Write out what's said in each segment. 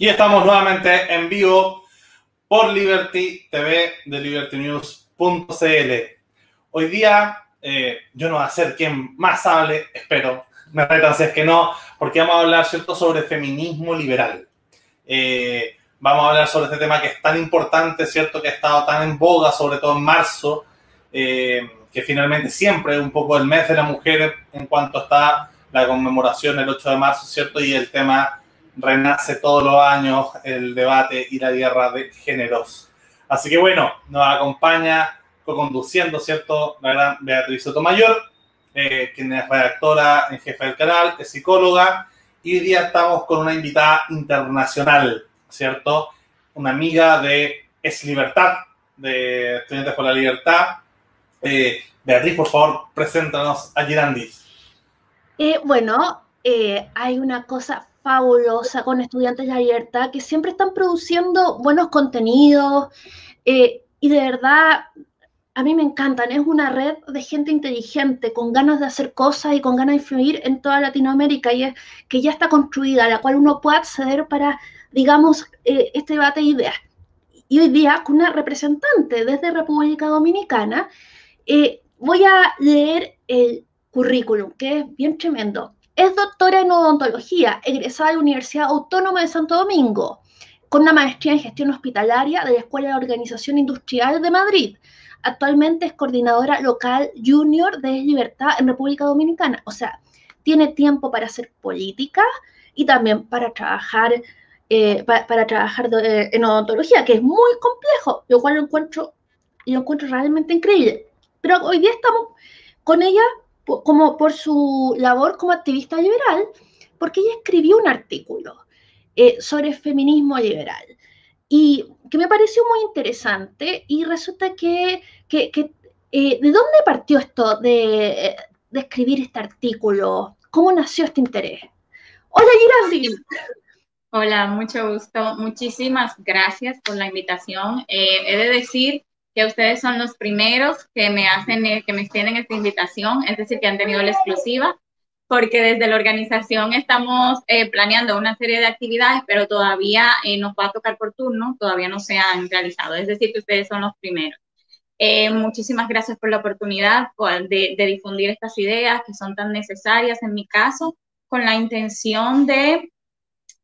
Y estamos nuevamente en vivo por Liberty TV de libertynews.cl. Hoy día eh, yo no voy a ser quien más hable, espero, me retan si es que no, porque vamos a hablar, ¿cierto?, sobre feminismo liberal. Eh, vamos a hablar sobre este tema que es tan importante, ¿cierto?, que ha estado tan en boga, sobre todo en marzo, eh, que finalmente siempre es un poco el mes de la mujer en cuanto está la conmemoración el 8 de marzo, ¿cierto? Y el tema renace todos los años el debate y la guerra de géneros. Así que bueno, nos acompaña co-conduciendo, ¿cierto? La gran Beatriz Sotomayor, eh, quien es redactora en jefe del canal, es psicóloga, y hoy día estamos con una invitada internacional, ¿cierto? Una amiga de Es Libertad, de Estudiantes por la Libertad. Eh, Beatriz, por favor, preséntanos a Girandis. Eh, bueno, hay una cosa fabulosa con Estudiantes de la Libertad que siempre están produciendo buenos contenidos eh, y de verdad a mí me encantan. Es una red de gente inteligente, con ganas de hacer cosas y con ganas de influir en toda Latinoamérica y es, que ya está construida, a la cual uno puede acceder para, digamos, eh, este debate de ideas. Y hoy día, con una representante desde República Dominicana, eh, voy a leer el currículum, que es bien tremendo. Es doctora en odontología, egresada de la Universidad Autónoma de Santo Domingo, con una maestría en gestión hospitalaria de la Escuela de Organización Industrial de Madrid. Actualmente es coordinadora local junior de Libertad en República Dominicana. O sea, tiene tiempo para hacer política y también para trabajar, eh, trabajar de, en odontología, que es muy complejo, lo cual lo encuentro, lo encuentro realmente increíble. Pero hoy día estamos con ella como por su labor como activista liberal, porque ella escribió un artículo eh, sobre feminismo liberal y que me pareció muy interesante y resulta que, que, eh, ¿de dónde partió esto de, de, escribir este artículo? ¿Cómo nació este interés? Hola, Girasi. Hola, mucho gusto. Muchísimas gracias por la invitación. Eh, he de decir que ustedes son los primeros que me hacen, eh, que me extienden esta invitación, es decir, que han tenido la exclusiva, porque desde la organización estamos eh, planeando una serie de actividades, pero todavía eh, nos va a tocar por turno, todavía no se han realizado, es decir, que ustedes son los primeros. Eh, muchísimas gracias por la oportunidad de, de difundir estas ideas que son tan necesarias en mi caso, con la intención de,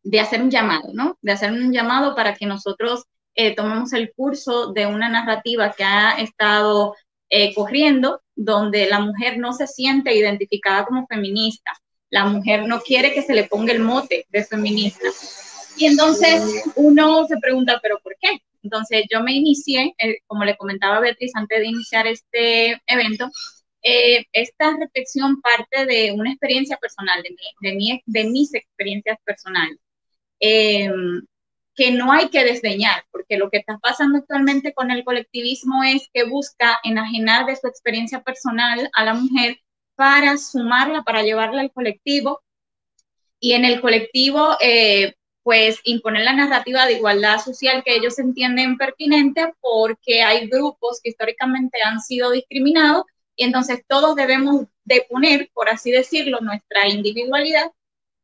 de hacer un llamado, ¿no? De hacer un llamado para que nosotros eh, tomamos el curso de una narrativa que ha estado eh, corriendo, donde la mujer no se siente identificada como feminista, la mujer no quiere que se le ponga el mote de feminista. Y entonces uno se pregunta, ¿pero por qué? Entonces yo me inicié, eh, como le comentaba Beatriz antes de iniciar este evento, eh, esta reflexión parte de una experiencia personal, de, mi, de, mi, de mis experiencias personales. Eh, que no hay que desdeñar, porque lo que está pasando actualmente con el colectivismo es que busca enajenar de su experiencia personal a la mujer para sumarla, para llevarla al colectivo. Y en el colectivo, eh, pues imponer la narrativa de igualdad social que ellos entienden pertinente porque hay grupos que históricamente han sido discriminados y entonces todos debemos de poner, por así decirlo, nuestra individualidad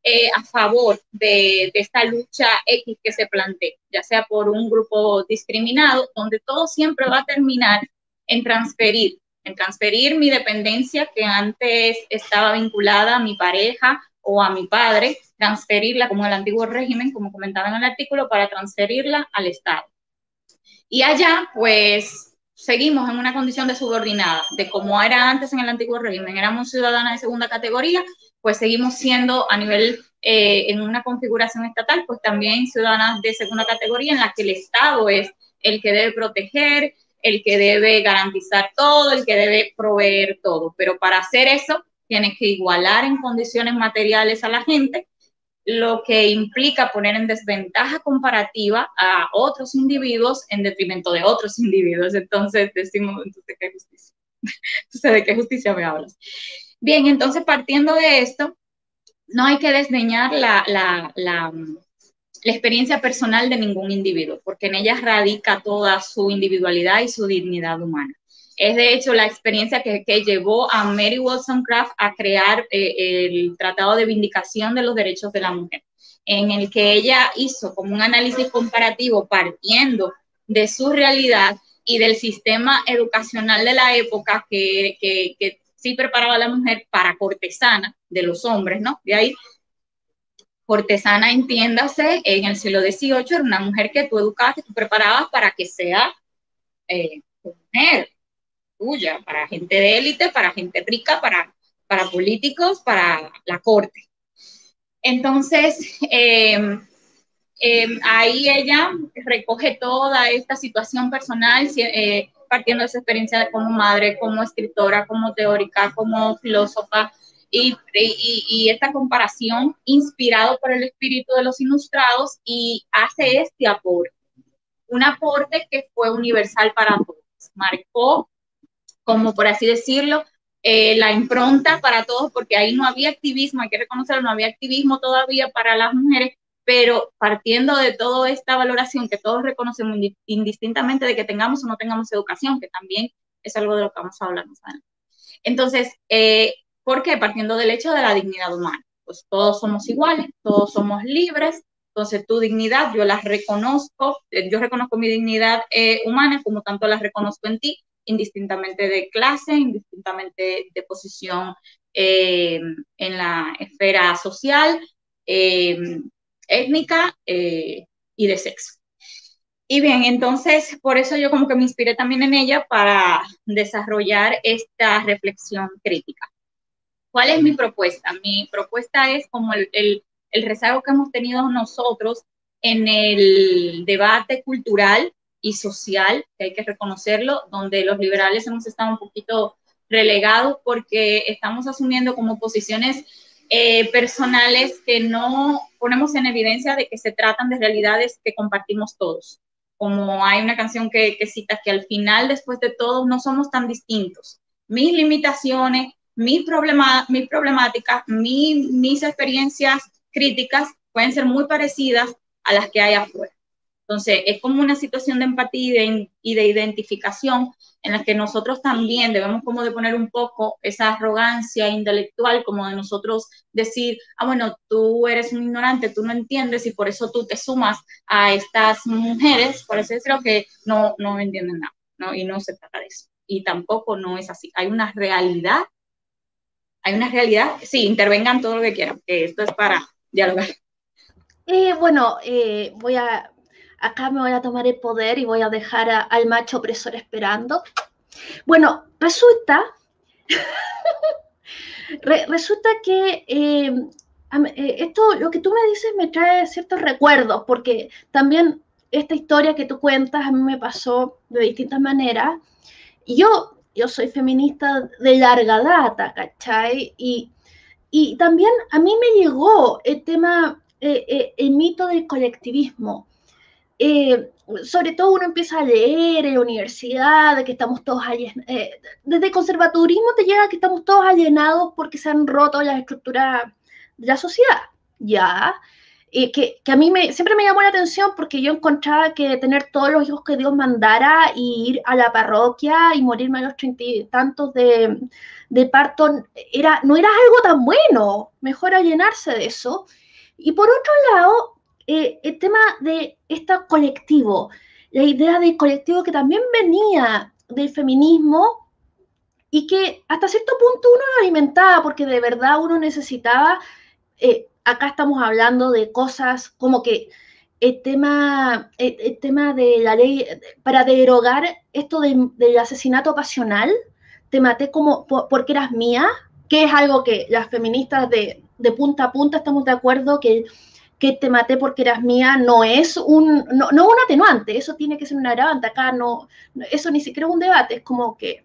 eh, a favor de, de, esta lucha X que se plantea, ya sea por un grupo discriminado, donde todo siempre va a terminar en transferir, en transferir mi dependencia que antes estaba vinculada a mi pareja o a mi padre, transferirla como el antiguo régimen, como comentaba en el artículo, para transferirla al Estado. Y allá, pues, seguimos en una condición de subordinada, de como era antes en el antiguo régimen, éramos ciudadanas de segunda categoría, pues seguimos siendo a nivel, eh, en una configuración estatal, pues también ciudadanas de segunda categoría en la que el Estado es el que debe proteger, el que debe garantizar todo, el que debe proveer todo. Pero para hacer eso, tienes que igualar en condiciones materiales a la gente, lo que implica poner en desventaja comparativa a otros individuos en detrimento de otros individuos. Entonces decimos, entonces, ¿qué justicia? Entonces, ¿de qué justicia me hablas? Bien, entonces partiendo de esto, no hay que desdeñar la, la, la, la, experiencia personal de ningún individuo, porque en ella radica toda su individualidad y su dignidad humana. Es de hecho la experiencia que, que llevó a Mary Wollstonecraft a crear eh, el Tratado de Vindicación de los Derechos de la Mujer. en el que ella hizo como un análisis comparativo partiendo de su realidad y del sistema educacional de la época que, que, sí preparaba a la mujer para cortesana de los hombres, ¿no? De ahí, cortesana, entiéndase, en el siglo XVIII era una mujer que tú educabas, que tú preparabas para que sea eh, mujer tuya, para gente de élite, para gente rica, para, para políticos, para la corte. Entonces, em, em, ahí ella recoge toda esta situación personal, eh, partiendo de su experiencia como madre, como escritora, como teórica, como filósofa, y, y, esta comparación inspirado por el espíritu de los ilustrados y hace este aporte, un aporte que fue universal para todos, marcó, como por así decirlo, eh, la impronta para todos, porque ahí no había activismo, hay que reconocerlo, no había activismo todavía para las mujeres, pero partiendo de toda esta valoración que todos reconocemos indistintamente de que tengamos o no tengamos educación, que también es algo de lo que vamos a hablar más adelante. Entonces, eh, ¿por qué? Partiendo del hecho de la dignidad humana. Pues todos somos iguales, todos somos libres, entonces tu dignidad yo la reconozco, eh, yo reconozco mi dignidad humana como tanto la reconozco en ti, indistintamente de clase, indistintamente de posición eh, en la esfera social, eh, étnica eh, y de sexo. Y bien, entonces por eso yo como que me inspiré también en ella para desarrollar esta reflexión crítica. ¿Cuál es mi propuesta? Mi propuesta es como el, rezago que hemos tenido nosotros en el debate cultural y social, que hay que reconocerlo, donde los liberales hemos estado un poquito relegados porque estamos asumiendo como posiciones eh, personales que no ponemos en evidencia de que se tratan de realidades que compartimos todos. Como hay una canción que, cita que al final, después de todo, no somos tan distintos. Mis limitaciones, mis, problema, mis problemáticas, mis experiencias críticas pueden ser muy parecidas a las que hay afuera. Entonces, es como una situación de empatía y de, identificación en la que nosotros también debemos como de poner un poco esa arrogancia intelectual, como de nosotros decir, ah, bueno, tú eres un ignorante, tú no entiendes y por eso tú te sumas a estas mujeres, por eso es lo que no, no entienden nada, ¿no? Y no se trata de eso. Y tampoco no es así. Hay una realidad, hay una realidad, sí, intervengan todo lo que quieran, que esto es para dialogar. Eh, bueno, eh, voy a acá me voy a tomar el poder y voy a dejar al macho opresor esperando. Bueno, resulta, resulta que eh, eh, esto, lo que tú me dices me trae ciertos recuerdos, porque también esta historia que tú cuentas a mí me pasó de distintas maneras. Yo, yo soy feminista de larga data, ¿cachai? Y, y también a mí me llegó el tema, eh, el mito del colectivismo. Eh, sobre todo uno empieza a leer en la universidad, de que estamos todos alienados, eh, desde el conservadurismo te llega que estamos todos alienados porque se han roto las estructuras de la sociedad, ¿ya? Y que, que, a mí me, siempre me llamó la atención porque yo encontraba que tener todos los hijos que Dios mandara y ir a la parroquia y morirme a los treinta y tantos de, de parto era, no era algo tan bueno, mejor alienarse de eso. Y por otro lado, eh, el tema de este colectivo, la idea de colectivo que también venía del feminismo y que hasta cierto punto uno lo alimentaba porque de verdad uno necesitaba, eh, acá estamos hablando de cosas como que el tema, el, tema de la ley, para derogar esto del asesinato pasional, te maté como porque eras mía, que es algo que las feministas de, de punta a punta estamos de acuerdo que que te maté porque eras mía no es un, no, un atenuante, eso tiene que ser un agravante, acá no, eso ni siquiera es un debate, es como que,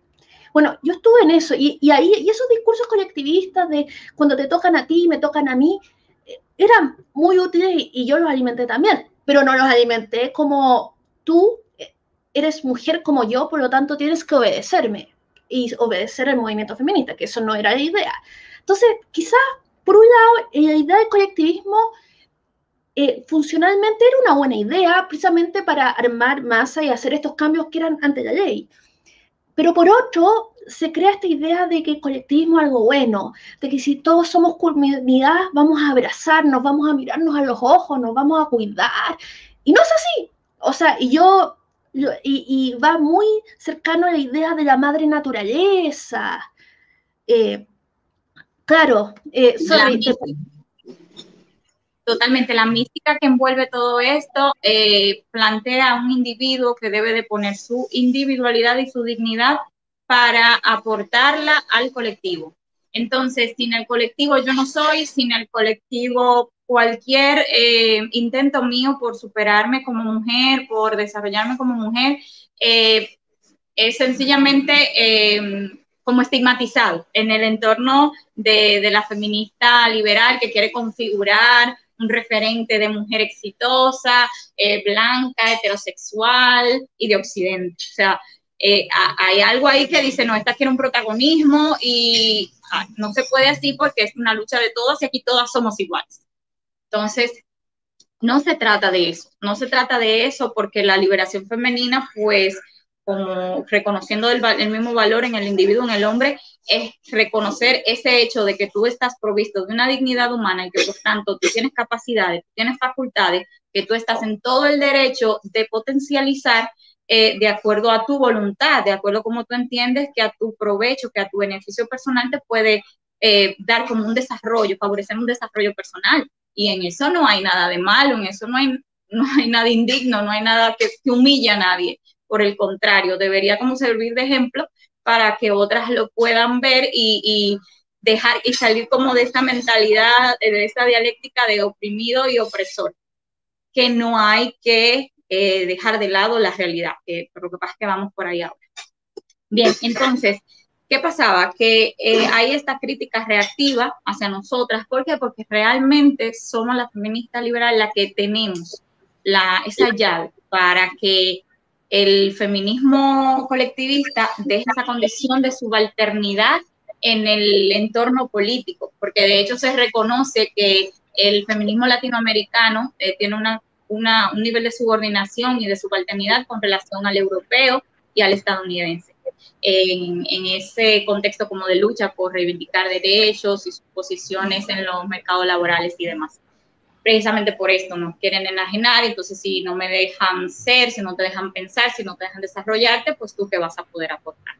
bueno, yo estuve en eso y, y ahí, y esos discursos colectivistas de cuando te tocan a ti y me tocan a mí, eh, eran muy útiles y, yo los alimenté también, pero no los alimenté como tú eh, eres mujer como yo, por lo tanto tienes que obedecerme y obedecer el movimiento feminista, que eso no era la idea. Entonces, quizás, por un lado, la idea del colectivismo eh, funcionalmente era una buena idea precisamente para armar masa y hacer estos cambios que eran ante la ley. pero por otro, se crea esta idea de que el colectivismo es algo bueno, de que si todos somos comunidad, vamos a abrazarnos, vamos a mirarnos a los ojos, nos vamos a cuidar. Y no es así. O sea, y yo, y, va muy cercano a la idea de la madre naturaleza. Eh, claro, eh, Totalmente, la mística que envuelve todo esto eh, plantea a un individuo que debe de poner su individualidad y su dignidad para aportarla al colectivo. Entonces, sin el colectivo yo no soy, sin el colectivo cualquier eh, intento mío por superarme como mujer, por desarrollarme como mujer, eh, es sencillamente como estigmatizado en el entorno de, la feminista liberal que quiere configurar un referente de mujer exitosa, blanca, heterosexual y de Occidente. O sea, eh, hay algo ahí que dice, no, esta quiere un protagonismo y no se puede así porque es una lucha de todas y aquí todas somos iguales. Entonces, no se trata de eso, no se trata de eso porque la liberación femenina, pues, como reconociendo el, el mismo valor en el individuo, en el hombre, es reconocer ese hecho de que tú estás provisto de una dignidad humana y que por tanto tú tienes capacidades, tienes facultades, que tú estás en todo el derecho de potencializar eh, de acuerdo a tu voluntad, de acuerdo a cómo tú entiendes que a tu provecho, que a tu beneficio personal te puede eh, dar como un desarrollo, favorecer un desarrollo personal. Y en eso no hay nada de malo, en eso no hay, no hay nada indigno, no hay nada que, que humille a nadie. Por el contrario, debería como servir de ejemplo para que otras lo puedan ver y, y dejar y salir como de esta mentalidad, de esta dialéctica de oprimido y opresor, que no hay que eh, dejar de lado la realidad, que lo que pasa es que vamos por ahí ahora. Bien, entonces, ¿qué pasaba? Que eh, hay esta crítica reactiva hacia nosotras. ¿Por qué? Porque realmente somos la feminista liberal la que tenemos la, esa llave para que el feminismo colectivista deje esa condición de subalternidad en el entorno político, porque de hecho se reconoce que el feminismo latinoamericano eh, tiene una un nivel de subordinación y de subalternidad con relación al europeo y al estadounidense. En, ese contexto como de lucha por reivindicar derechos y sus posiciones en los mercados laborales y demás. Precisamente por esto nos quieren enajenar, entonces si no me dejan ser, si no te dejan pensar, si no te dejan desarrollarte, pues tú qué vas a poder aportar.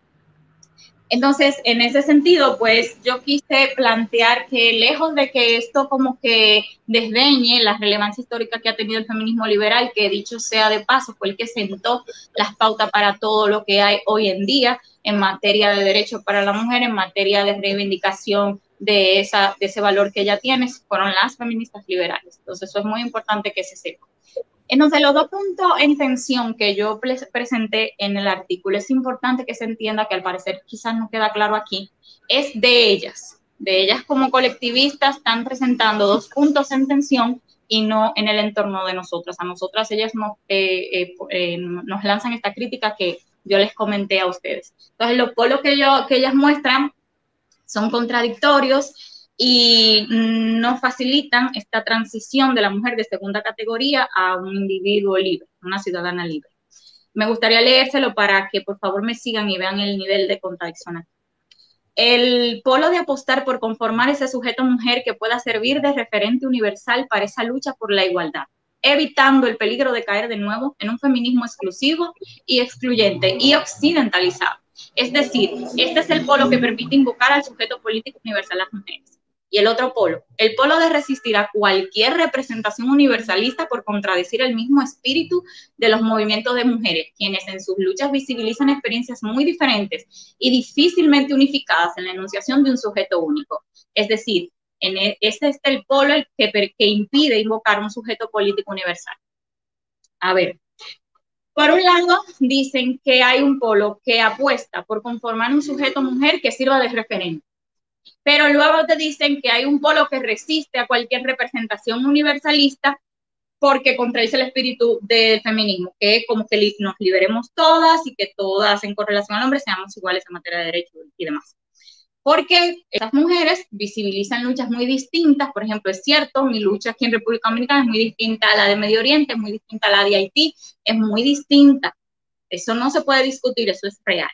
Entonces, en ese sentido, pues yo quise plantear que lejos de que esto como que desdeñe la relevancia histórica que ha tenido el feminismo liberal, que dicho sea de paso, fue el que sentó las pautas para todo lo que hay hoy en día en materia de derechos para la mujer, en materia de reivindicación de, esa, de ese valor que ella tiene, fueron las feministas liberales. Entonces, eso es muy importante que se sepa. Entonces, los dos puntos en tensión que yo presenté en el artículo, es importante que se entienda que al parecer quizás no queda claro aquí, es de ellas. De ellas como colectivistas están presentando dos puntos en tensión y no en el entorno de nosotras. A nosotras ellas nos, eh, eh, eh, nos lanzan esta crítica que yo les comenté a ustedes. Entonces, los polos que, yo, que ellas muestran son contradictorios y no facilitan esta transición de la mujer de segunda categoría a un individuo libre, una ciudadana libre. Me gustaría leérselo para que por favor me sigan y vean el nivel de contradicción. El polo de apostar por conformar ese sujeto mujer que pueda servir de referente universal para esa lucha por la igualdad, evitando el peligro de caer de nuevo en un feminismo exclusivo y excluyente y occidentalizado. Es decir, este es el polo que permite invocar al sujeto político universal a las mujeres y el otro polo, el polo de resistir a cualquier representación universalista por contradecir el mismo espíritu de los movimientos de mujeres, quienes en sus luchas visibilizan experiencias muy diferentes y difícilmente unificadas en la enunciación de un sujeto único. Es decir, en e, este es el polo que, que impide invocar un sujeto político universal. A ver, por un lado, dicen que hay un polo que apuesta por conformar un sujeto mujer que sirva de referente pero luego te dicen que hay un polo que resiste a cualquier representación universalista porque contradice el espíritu del feminismo, que es como que nos liberemos todas y que todas en correlación al hombre seamos iguales en materia de derechos y demás. Porque estas mujeres visibilizan luchas muy distintas, por ejemplo, es cierto, mi lucha aquí en República Dominicana es muy distinta a la de Medio Oriente, es muy distinta a la de Haití, es muy distinta. Eso no se puede discutir, eso es real.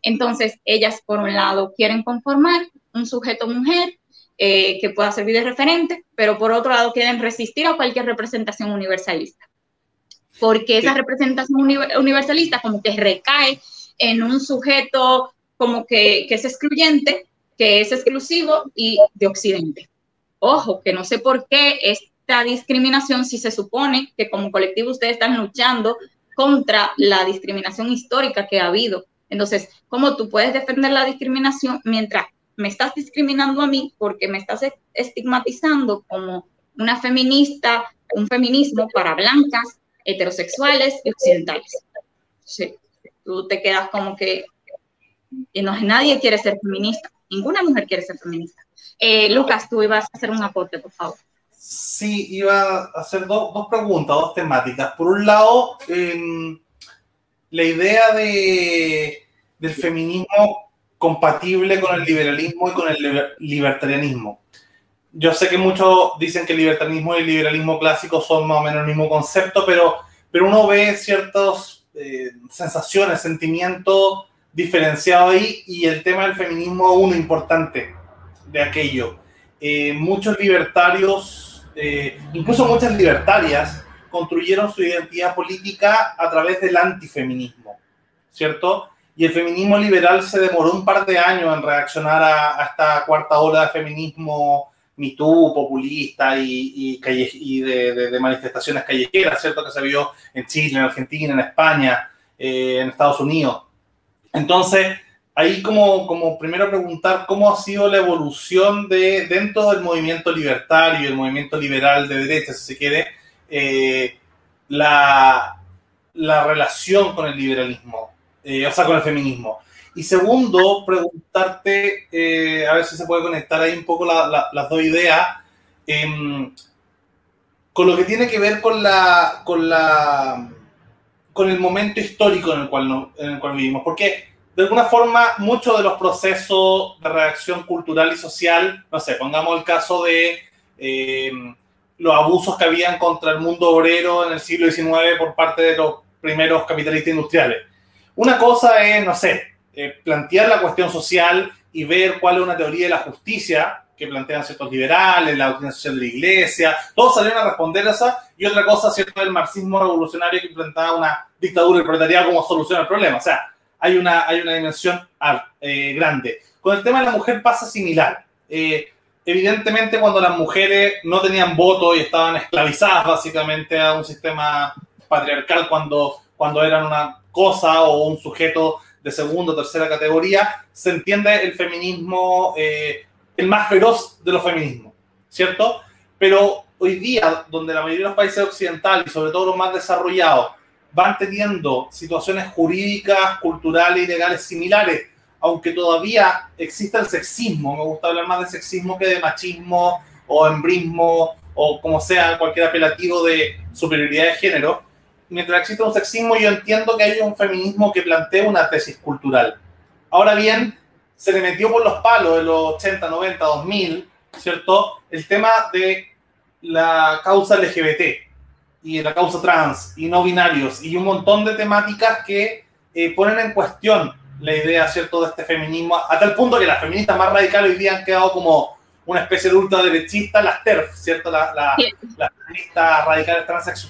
Entonces, ellas, por un lado, quieren conformar un sujeto mujer eh, que pueda servir de referente, pero por otro lado, quieren resistir a cualquier representación universalista. Porque esa representación universalista como que recae en un sujeto como que, que es excluyente, que es exclusivo y de Occidente. Ojo, que no sé por qué esta discriminación si se supone que como colectivo ustedes están luchando contra la discriminación histórica que ha habido. Entonces, ¿cómo tú puedes defender la discriminación mientras me estás discriminando a mí porque me estás estigmatizando como una feminista, un feminismo para blancas, heterosexuales y occidentales? Sí, tú te quedas como que y no, nadie quiere ser feminista, ninguna mujer quiere ser feminista. Eh, Lucas, tú ibas a hacer un aporte, por favor. Sí, iba a hacer dos preguntas, dos temáticas. Por un lado, em, la idea de, del feminismo compatible con el liberalismo y con el libertarianismo. Yo sé que muchos dicen que el libertarianismo y el liberalismo clásico son más o menos el mismo concepto, pero, pero uno ve ciertas eh, sensaciones, sentimientos diferenciados ahí y el tema del feminismo uno importante de aquello. Eh, muchos libertarios eh, incluso muchas libertarias construyeron su identidad política a través del antifeminismo, ¿cierto? Y el feminismo liberal se demoró un par de años en reaccionar a, esta cuarta ola de feminismo mitú, populista y, y, de, manifestaciones callejeras, ¿cierto? Que se vio en Chile, en Argentina, en España, eh, en Estados Unidos. Entonces, ahí como, como primero preguntar cómo ha sido la evolución de dentro del movimiento libertario, el movimiento liberal de derecha, si se quiere, eh, la, la, relación con el liberalismo, eh, o sea, con el feminismo. Y segundo, preguntarte, eh, a ver si se puede conectar ahí un poco las dos ideas, em, con lo que tiene que ver con la, con la, con el momento histórico en el cual, en el cual vivimos. Porque de alguna forma, muchos de los procesos de reacción cultural y social, no sé, pongamos el caso de eh, los abusos que habían contra el mundo obrero en el siglo XIX por parte de los primeros capitalistas industriales. Una cosa es, no sé, eh, plantear la cuestión social y ver cuál es una teoría de la justicia que plantean ciertos liberales, la doctrina social de la iglesia, todos salieron a responder a esa, y otra cosa, cierto, el marxismo revolucionario que implementaba una dictadura del proletariado como solución al problema. O sea, hay una, hay una dimensión eh, grande. Con el tema de la mujer pasa similar. Eh, evidentemente, cuando las mujeres no tenían voto y estaban esclavizadas básicamente a un sistema patriarcal, cuando, cuando eran una cosa o un sujeto de segunda o tercera categoría, se entiende el feminismo, eh, el más feroz de los feminismos, ¿cierto? Pero hoy día, donde la mayoría de los países occidentales sobre todo los más desarrollados van teniendo situaciones jurídicas, culturales y legales similares, aunque todavía exista el sexismo, me gusta hablar más de sexismo que de machismo o embrismo o como sea cualquier apelativo de superioridad de género, mientras existe un sexismo yo entiendo que hay un feminismo que plantea una tesis cultural. Ahora bien, se le metió por los palos de los 80, 90, 2000, ¿cierto? El tema de la causa LGBT y la causa trans y no binarios y un montón de temáticas que eh, ponen en cuestión la idea, ¿cierto?, de este feminismo, a tal punto que las feministas más radicales hoy día han quedado como una especie de ultraderechista, las TERF, ¿cierto?, las feministas radicales trans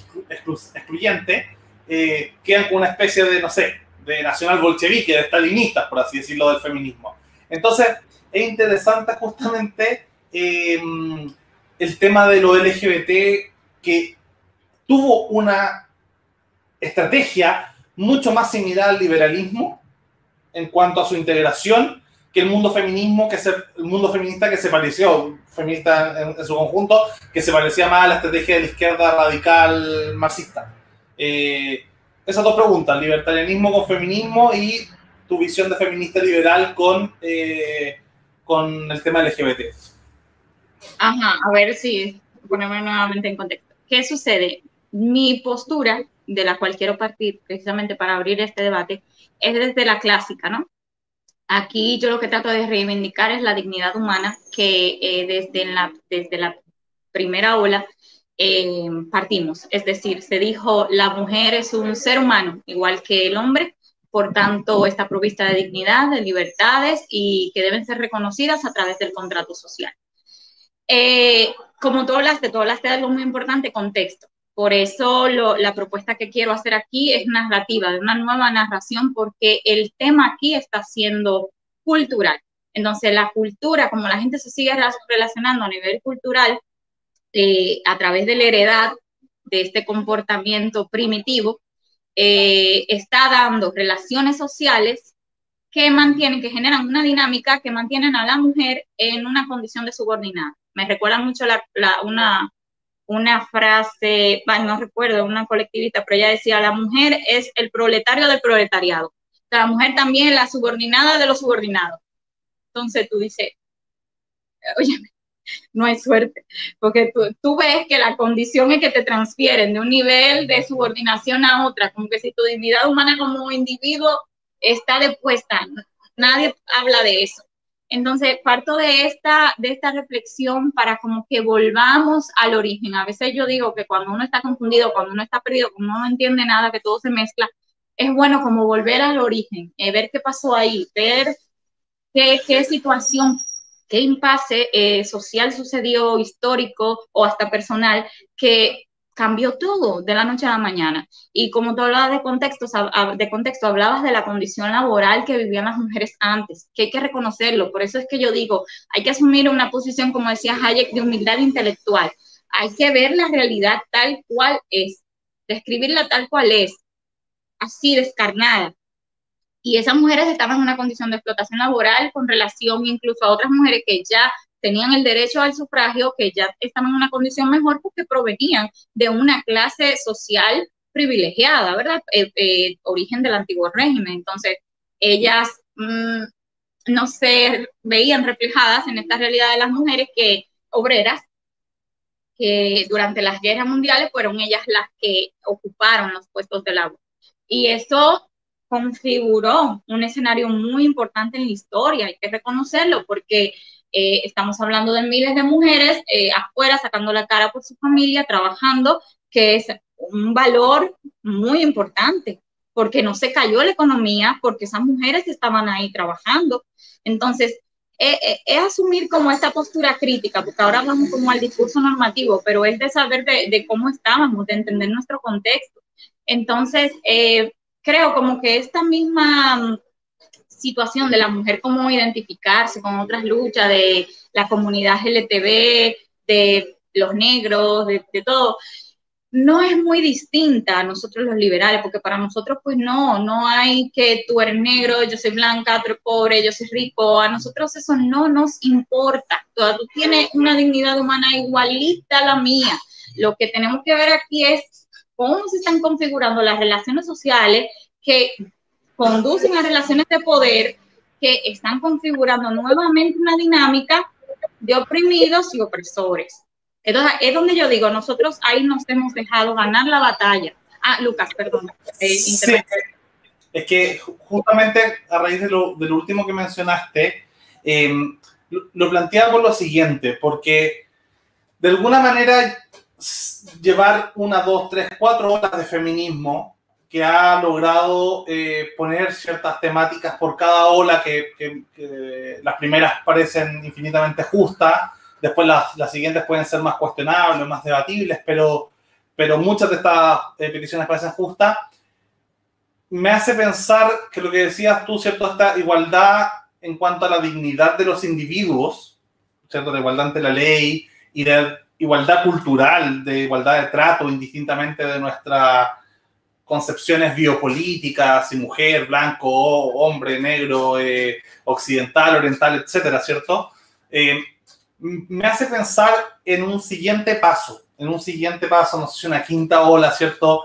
excluyentes, eh, quedan como una especie de, no sé, de nacional bolchevique, de stalinistas, por así decirlo, del feminismo. Entonces, es interesante justamente eh, el tema de lo LGBT que tuvo una estrategia mucho más similar al liberalismo en cuanto a su integración que el mundo feminismo que se, el mundo feminista que se pareció feminista en, su conjunto que se parecía más a la estrategia de la izquierda radical marxista. Eh, esas dos preguntas libertarianismo con feminismo y tu visión de feminista liberal con eh, con el tema LGBT ajá a ver si ponemos nuevamente en contexto qué sucede mi postura, de la cual quiero partir precisamente para abrir este debate, es desde la clásica, ¿no? Aquí yo lo que trato de reivindicar es la dignidad humana que eh, desde, la, desde la primera ola eh, partimos. Es decir, se dijo, la mujer es un ser humano, igual que el hombre, por tanto está provista de dignidad, de libertades y que deben ser reconocidas a través del contrato social. Eh, como tú hablaste, tú hablaste de algo muy importante, contexto. Por eso la propuesta que quiero hacer aquí es narrativa, de una nueva narración, porque el tema aquí está siendo cultural. Entonces, la cultura, como la gente se sigue relacionando a nivel cultural, eh, a través de la heredad de este comportamiento primitivo, eh, está dando relaciones sociales que mantienen, que generan una dinámica que mantienen a la mujer en una condición de subordinada. Me recuerda mucho la, una, una frase, no recuerdo, una colectivista, pero ella decía, la mujer es el proletario del proletariado. La mujer también es la subordinada de los subordinados. Entonces tú dices, oye, no hay suerte, porque tú, tú, ves que la condición es que te transfieren de un nivel de subordinación a otra, como que si tu dignidad humana como individuo está depuesta, nadie habla de eso. Entonces, parto de esta, de esta reflexión para como que volvamos al origen. A veces yo digo que cuando uno está confundido, cuando uno está perdido, cuando uno no entiende nada, que todo se mezcla, es bueno como volver al origen, eh, ver qué pasó ahí, ver qué, qué situación, qué impasse eh, social sucedió, histórico o hasta personal, que cambió todo de la noche a la mañana. Y como tú hablabas de contexto, de contexto, hablabas de la condición laboral que vivían las mujeres antes, que hay que reconocerlo. Por eso es que yo digo, hay que asumir una posición, como decía Hayek, de humildad intelectual. Hay que ver la realidad tal cual es, describirla tal cual es, así descarnada. Y esas mujeres estaban en una condición de explotación laboral con relación incluso a otras mujeres que ya tenían el derecho al sufragio, que ya estaban en una condición mejor porque provenían de una clase social privilegiada, ¿verdad? Eh, eh, origen del antiguo régimen. Entonces, ellas mm, no se veían reflejadas en esta realidad de las mujeres que obreras que durante las guerras mundiales fueron ellas las que ocuparon los puestos de labor. Y eso configuró un escenario muy importante en la historia, hay que reconocerlo, porque eh, estamos hablando de miles de mujeres eh, afuera sacando la cara por su familia, trabajando, que es un valor muy importante, porque no se cayó la economía, porque esas mujeres estaban ahí trabajando. Entonces, eh, es asumir como esta postura crítica, porque ahora vamos como al discurso normativo, pero es de saber de, de cómo estábamos, de entender nuestro contexto. Entonces, creo como que esta misma situación de la mujer, cómo identificarse con otras luchas de la comunidad LTV, de los negros, de, todo, no es muy distinta a nosotros los liberales, porque para nosotros pues no, no hay que tú eres negro, yo soy blanca, tú eres pobre, yo soy rico, a nosotros eso no nos importa, tú tienes una dignidad humana igualita a la mía. Lo que tenemos que ver aquí es cómo se están configurando las relaciones sociales que conducen a relaciones de poder que están configurando nuevamente una dinámica de oprimidos y opresores. Entonces, es donde yo digo, nosotros ahí nos hemos dejado ganar la batalla. Ah, Lucas, perdón. Eh, sí. Es que justamente a raíz de lo, último que mencionaste, lo, lo planteaba por lo siguiente, porque de alguna manera llevar una, dos, tres, cuatro horas de feminismo que ha logrado eh, poner ciertas temáticas por cada ola que, las primeras parecen infinitamente justas, después las, las, siguientes pueden ser más cuestionables, más debatibles, pero, pero muchas de estas eh, peticiones parecen justas. Me hace pensar que lo que decías tú, ¿cierto? Esta igualdad en cuanto a la dignidad de los individuos, ¿cierto? De igualdad ante la ley y de igualdad cultural, de igualdad de trato, indistintamente de nuestra concepciones biopolíticas, si mujer, blanco, hombre, negro, eh, occidental, oriental, etcétera, ¿cierto? Eh, me hace pensar en un siguiente paso, en un siguiente paso, no sé si una quinta ola, ¿cierto?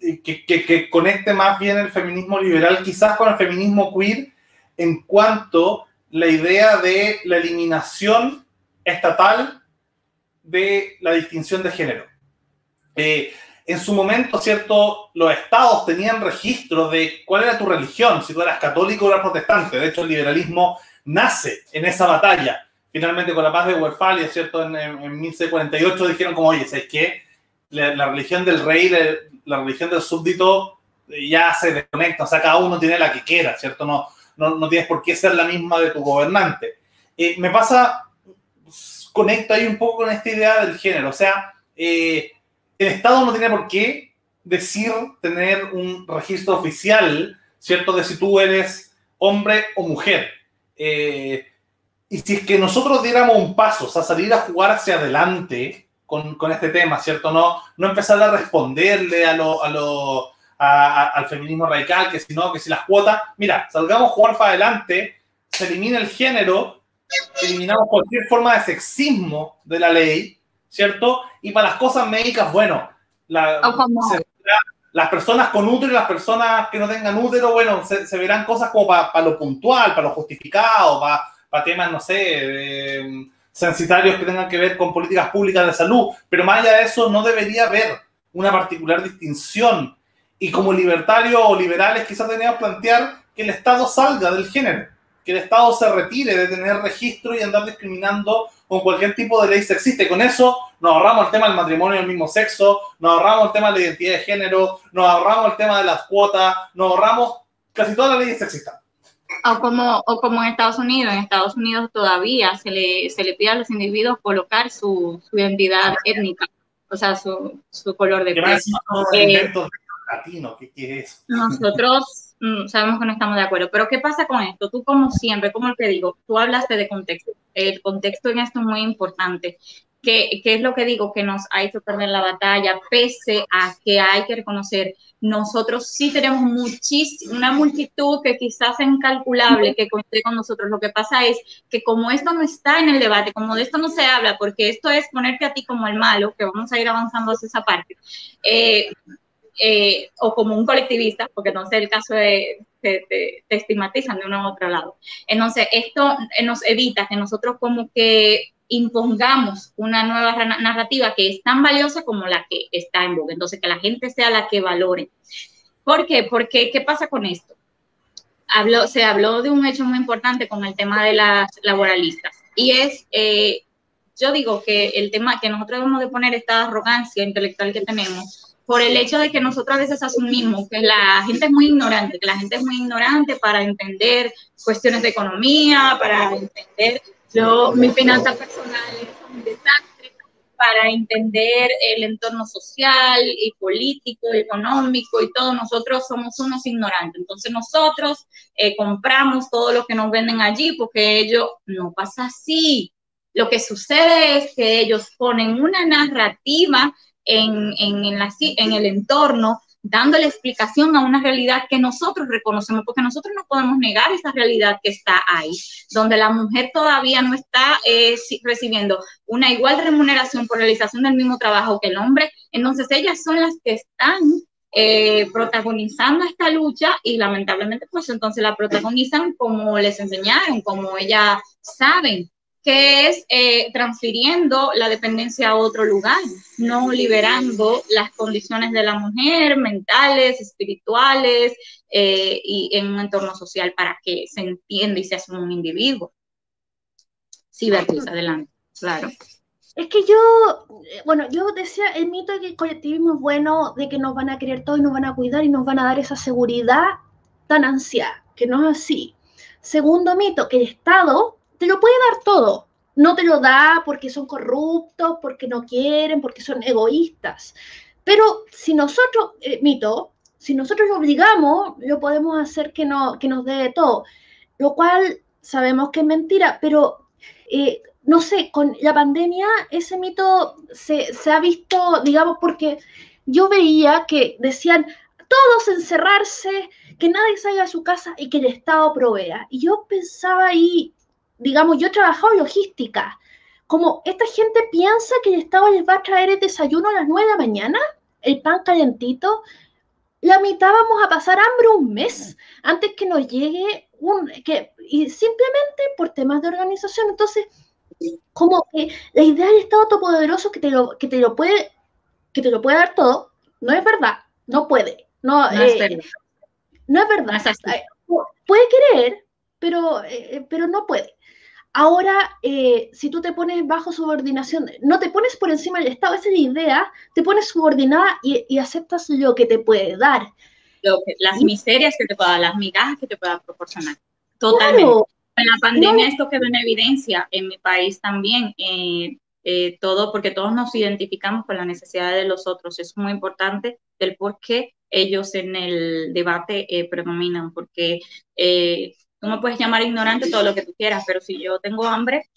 Eh, que, que, que, conecte más bien el feminismo liberal quizás con el feminismo queer en cuanto la idea de la eliminación estatal de la distinción de género. Eh, en su momento, ¿cierto? Los estados tenían registro de cuál era tu religión, si tú eras católico o eras protestante. De hecho, el liberalismo nace en esa batalla. Finalmente, con la paz de Westfalia, ¿cierto? En, en, 1648 dijeron como, oye, ¿sabes qué? La, religión del rey, la, religión del súbdito ya se desconecta, o sea, cada uno tiene la que quiera, ¿cierto? No, no, no tienes por qué ser la misma de tu gobernante. Eh, me pasa, conecto ahí un poco con esta idea del género, o sea, eh, el Estado no tiene por qué decir tener un registro oficial, ¿cierto? De si tú eres hombre o mujer. Eh, y si es que nosotros diéramos un paso, o sea, salir a jugar hacia adelante con, con este tema, ¿cierto? No, no empezar a responderle a lo, a lo, al feminismo radical, que si no, que si las cuotas, mira, salgamos a jugar para adelante, se elimina el género, eliminamos cualquier forma de sexismo de la ley, ¿cierto? Y para las cosas médicas, bueno, la, las personas con útero y las personas que no tengan útero, bueno, se, verán cosas como para lo puntual, para lo justificado, para temas, no sé, mm, censitarios que tengan que ver con políticas públicas de salud, pero más allá de eso no debería haber una particular distinción. Y como libertarios o liberales quizás teníamos que plantear que el Estado salga del género, que el Estado se retire de tener registro y andar discriminando con cualquier tipo de ley sexista. Y con eso nos ahorramos el tema del matrimonio del mismo sexo, nos ahorramos el tema de la identidad de género, nos ahorramos el tema de las cuotas, nos ahorramos casi todas las leyes sexistas. O como, o como en Estados Unidos, en Estados Unidos todavía se le, se le pide a los individuos colocar su, su identidad étnica, o sea, su, su color de piel. Eh, latino, ¿qué, ¿qué, es? Nosotros Mm, sabemos que no estamos de acuerdo. Pero ¿qué pasa con esto? Tú como siempre, como te digo, tú hablaste de contexto. El contexto en esto es muy importante. ¿Qué, ¿Qué, es lo que digo? Que nos ha hecho perder la batalla, pese a que hay que reconocer, nosotros sí tenemos muchísima, una multitud que quizás es incalculable que coincide con nosotros. Lo que pasa es que como esto no está en el debate, como de esto no se habla, porque esto es ponerte a ti como el malo, que vamos a ir avanzando hacia esa parte, eh, eh, o como un colectivista, porque sé el caso de, te, te, estigmatizan de uno u otro lado. Entonces, esto nos evita que nosotros como que impongamos una nueva narrativa que es tan valiosa como la que está en boga. Entonces, que la gente sea la que valore. ¿Por qué? Porque, ¿qué pasa con esto? Habló, se habló de un hecho muy importante con el tema de las laboralistas y es, eh, yo digo que el tema que nosotros debemos de poner esta arrogancia intelectual que tenemos por el hecho de que nosotros a veces asumimos que la gente es muy ignorante, que la gente es muy ignorante para entender cuestiones de economía, para entender yo, mis finanzas personales son un desastre, para entender el entorno social y político, económico y todo, nosotros somos unos ignorantes. Entonces nosotros eh, compramos todo lo que nos venden allí porque ello no pasa así. Lo que sucede es que ellos ponen una narrativa en, en, la, en el entorno, dándole explicación a una realidad que nosotros reconocemos, porque nosotros no podemos negar esa realidad que está ahí, donde la mujer todavía no está eh, recibiendo una igual remuneración por realización del mismo trabajo que el hombre. Entonces ellas son las que están eh, protagonizando esta lucha y lamentablemente pues entonces la protagonizan como les enseñaron, como ellas saben que es eh, transfiriendo la dependencia a otro lugar, no liberando las condiciones de la mujer, mentales, espirituales, eh, y en un entorno social para que se entienda y se asuma un individuo. Sí, Beatriz, adelante, claro. Es que yo, bueno, yo decía el mito de que el colectivismo es bueno, de que nos van a querer todo y nos van a cuidar y nos van a dar esa seguridad tan ansiada, que no es así. Segundo mito, que el Estado te lo puede dar todo. No te lo da porque son corruptos, porque no quieren, porque son egoístas. Pero si nosotros, eh, mito, si nosotros lo obligamos, lo podemos hacer que, no, que nos dé todo. Lo cual sabemos que es mentira, pero eh, no sé, con la pandemia ese mito se, se ha visto, digamos, porque yo veía que decían, todos encerrarse, que nadie salga a su casa y que el Estado provea. Y yo pensaba ahí, digamos, yo he trabajado en logística. Como esta gente piensa que el Estado les va a traer el desayuno a las 9 de la mañana, el pan calentito, la mitad vamos a pasar hambre un mes antes que nos llegue un... Que, y simplemente por temas de organización. Entonces, como que la idea del Estado todopoderoso que te lo, que te lo puede que te lo puede dar todo, no es verdad, no puede. No, no, es, eh, no es verdad. Eh, puede querer, pero, eh, pero no puede. Ahora, eh, si tú te pones bajo subordinación, no te pones por encima del Estado, esa es la idea, te pones subordinada y, aceptas lo que te puede dar. las miserias que te pueda dar, las migajas que te pueda proporcionar. Totalmente. En la pandemia esto quedó en evidencia en mi país también. Eh, eh, todo, porque todos nos identificamos con la necesidad de los otros. Es muy importante del por qué ellos en el debate eh, predominan, porque eh, tú me puedes llamar ignorante todo lo que tú quieras, pero si yo tengo hambre,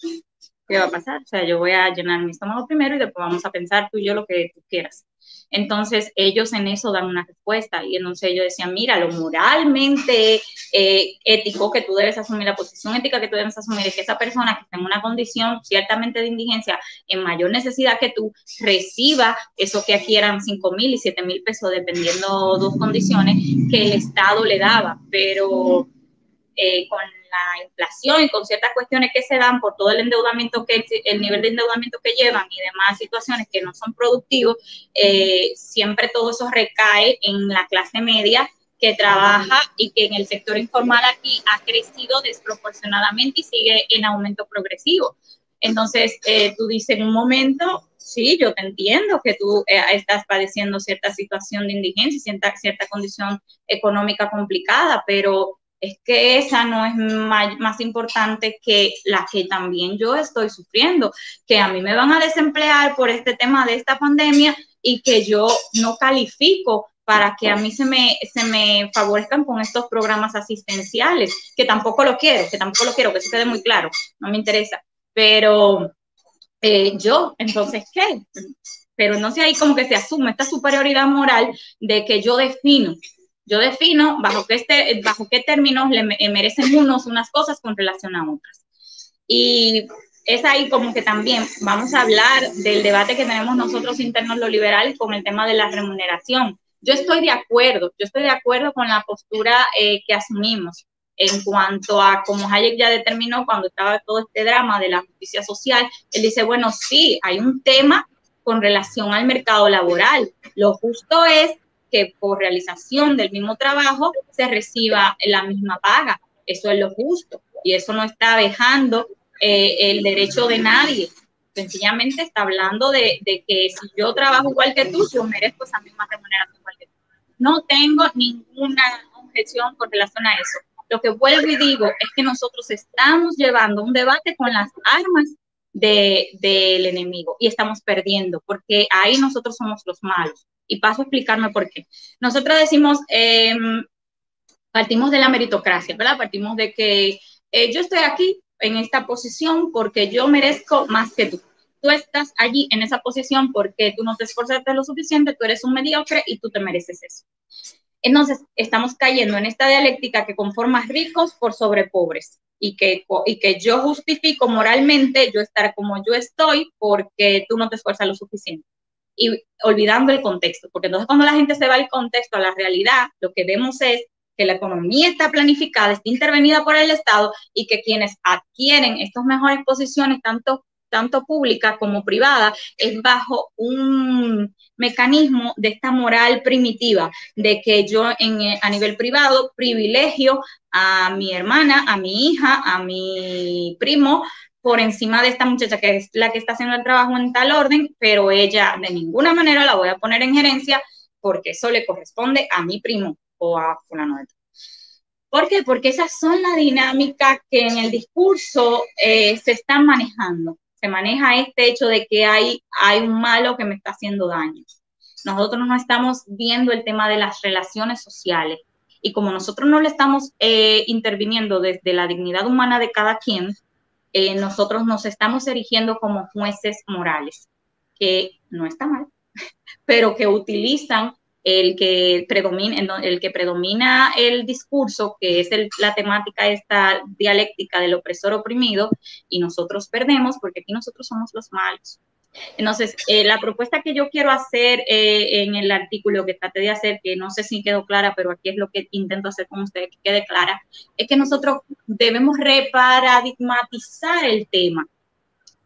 ¿qué va a pasar? O sea, yo voy a llenar mi estómago primero y después vamos a pensar tú y yo lo que tú quieras. Entonces ellos en eso dan una respuesta y entonces ellos decían, mira, lo moralmente eh, ético que tú debes asumir, la posición ética que tú debes asumir es que esa persona que está en una condición ciertamente de indigencia en mayor necesidad que tú reciba eso que aquí eran 5 mil y 7 mil pesos dependiendo dos condiciones que el Estado le daba, pero eh, con la inflación y con ciertas cuestiones que se dan por todo el endeudamiento que el nivel de endeudamiento que llevan y demás situaciones que no son productivos, eh, siempre todo eso recae en la clase media que trabaja y que en el sector informal aquí ha crecido desproporcionadamente y sigue en aumento progresivo. Entonces, eh, tú dices en un momento, sí, yo te entiendo que tú eh, estás padeciendo cierta situación de indigencia, cierta, cierta condición económica complicada, pero es que esa no es más, importante que la que también yo estoy sufriendo, que a mí me van a desemplear por este tema de esta pandemia y que yo no califico para que a mí se me, se me favorezcan con estos programas asistenciales, que tampoco lo quiero, que tampoco lo quiero, que se quede muy claro, no me interesa. Pero eh, yo, entonces, ¿qué? Pero no sé ahí como que se asume esta superioridad moral de que yo defino yo defino bajo qué, este, bajo qué términos le eh, merecen unos unas cosas con relación a otras. Y es ahí como que también vamos a hablar del debate que tenemos nosotros internos los liberales con el tema de la remuneración. Yo estoy de acuerdo, yo estoy de acuerdo con la postura eh, que asumimos en cuanto a como Hayek ya determinó cuando estaba todo este drama de la justicia social, él dice, bueno, sí, hay un tema con relación al mercado laboral. Lo justo es que por realización del mismo trabajo se reciba la misma paga. Eso es lo justo y eso no está dejando eh, el derecho de nadie. Sencillamente está hablando de, que si yo trabajo igual que tú, yo merezco esa misma remuneración igual que tú. No tengo ninguna objeción con relación a eso. Lo que vuelvo y digo es que nosotros estamos llevando un debate con las armas del enemigo y estamos perdiendo porque ahí nosotros somos los malos y paso a explicarme por qué. Nosotros decimos, em, partimos de la meritocracia, ¿verdad? Partimos de que eh, yo estoy aquí en esta posición porque yo merezco más que tú. Tú estás allí en esa posición porque tú no te esforzaste lo suficiente, tú eres un mediocre y tú te mereces eso. Entonces, estamos cayendo en esta dialéctica que conforma ricos por sobre pobres y que, y que yo justifico moralmente yo estar como yo estoy porque tú no te esfuerzas lo suficiente y olvidando el contexto, porque entonces cuando la gente se va al contexto, a la realidad, lo que vemos es que la economía está planificada, está intervenida por el Estado y que quienes adquieren estas mejores posiciones, tanto, tanto públicas como privadas, es bajo un mecanismo de esta moral primitiva, de que yo en, a nivel privado privilegio a mi hermana, a mi hija, a mi primo, por encima de esta muchacha que es la que está haciendo el trabajo en tal orden, pero ella de ninguna manera la voy a poner en gerencia porque eso le corresponde a mi primo o a fulano de ¿Por qué? Porque esas son las dinámicas que en el discurso eh, se están manejando. Se maneja este hecho de que hay, hay un malo que me está haciendo daño. Nosotros no estamos viendo el tema de las relaciones sociales. Y como nosotros no le estamos eh, interviniendo desde la dignidad humana de cada quien, eh, nosotros nos estamos erigiendo como jueces morales, que no está mal, pero que utilizan el que predomina, el que predomina el discurso, que es la temática esta dialéctica del opresor oprimido, y nosotros perdemos porque aquí nosotros somos los malos. Entonces, eh, la propuesta que yo quiero hacer eh, en el artículo que traté de hacer, que no sé si quedó clara, pero aquí es lo que intento hacer con ustedes, que quede clara, es que nosotros debemos reparadigmatizar el tema.